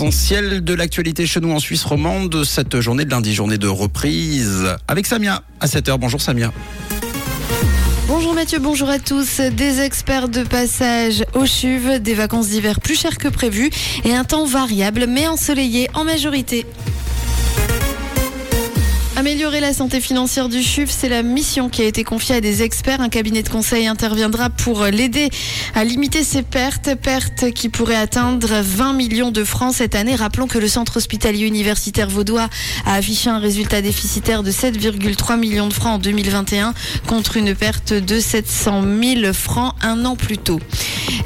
L'essentiel de l'actualité chez nous en Suisse romande, cette journée de lundi, journée de reprise. Avec Samia à 7h. Bonjour Samia. Bonjour Mathieu, bonjour à tous. Des experts de passage au CHUV, des vacances d'hiver plus chères que prévu et un temps variable mais ensoleillé en majorité. Améliorer la santé financière du CHUV, c'est la mission qui a été confiée à des experts. Un cabinet de conseil interviendra pour l'aider à limiter ses pertes, pertes qui pourraient atteindre 20 millions de francs cette année. Rappelons que le centre hospitalier universitaire vaudois a affiché un résultat déficitaire de 7,3 millions de francs en 2021 contre une perte de 700 000 francs un an plus tôt.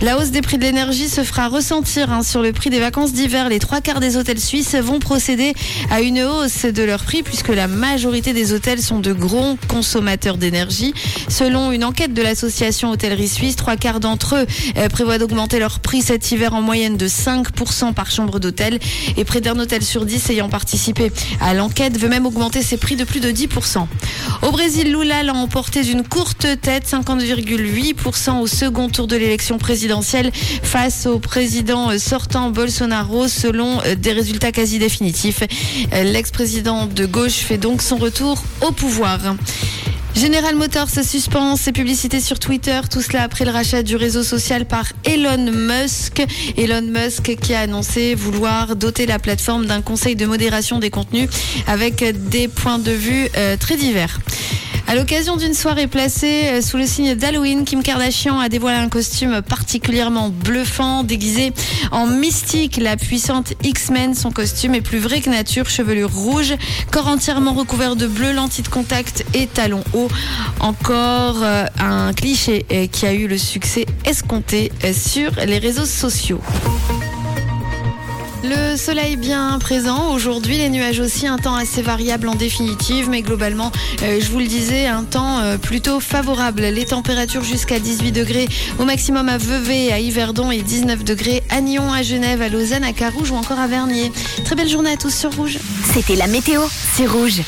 La hausse des prix de l'énergie se fera ressentir hein, sur le prix des vacances d'hiver. Les trois quarts des hôtels suisses vont procéder à une hausse de leur prix puisque la majorité des hôtels sont de gros consommateurs d'énergie. Selon une enquête de l'association Hôtellerie Suisse, trois quarts d'entre eux euh, prévoient d'augmenter leur prix cet hiver en moyenne de 5% par chambre d'hôtel. Et près d'un hôtel sur 10 ayant participé à l'enquête veut même augmenter ses prix de plus de 10%. Au Brésil, Lula l'a emporté d'une courte tête, 50,8% au second tour de l'élection présidentielle face au président sortant Bolsonaro selon euh, des résultats quasi définitifs. Euh, l'ex-président de gauche fait donc son retour au pouvoir. General Motors suspend ses publicités sur Twitter, tout cela après le rachat du réseau social par Elon Musk. Elon Musk qui a annoncé vouloir doter la plateforme d'un conseil de modération des contenus avec des points de vue euh, très divers. À l'occasion d'une soirée placée euh, sous le signe d'Halloween, Kim Kardashian a dévoilé un costume particulièrement bluffant, déguisé en mystique. La puissante X-Men, son costume est plus vrai que nature, chevelure rouge, corps entièrement recouvert de bleu, lentilles de contact et talons hauts. Encore euh, un cliché euh, qui a eu le succès escompté sur les réseaux sociaux. Le soleil bien présent aujourd'hui, les nuages aussi, un temps assez variable en définitive, mais globalement, euh, je vous le disais, un temps euh, plutôt favorable. Les températures jusqu'à 18 degrés au maximum à Vevey, à Yverdon et 19 degrés à Nyon, à Genève, à Lausanne, à Carouge ou encore à Vernier. Très belle journée à tous sur Rouge. C'était la météo, c'est Rouge.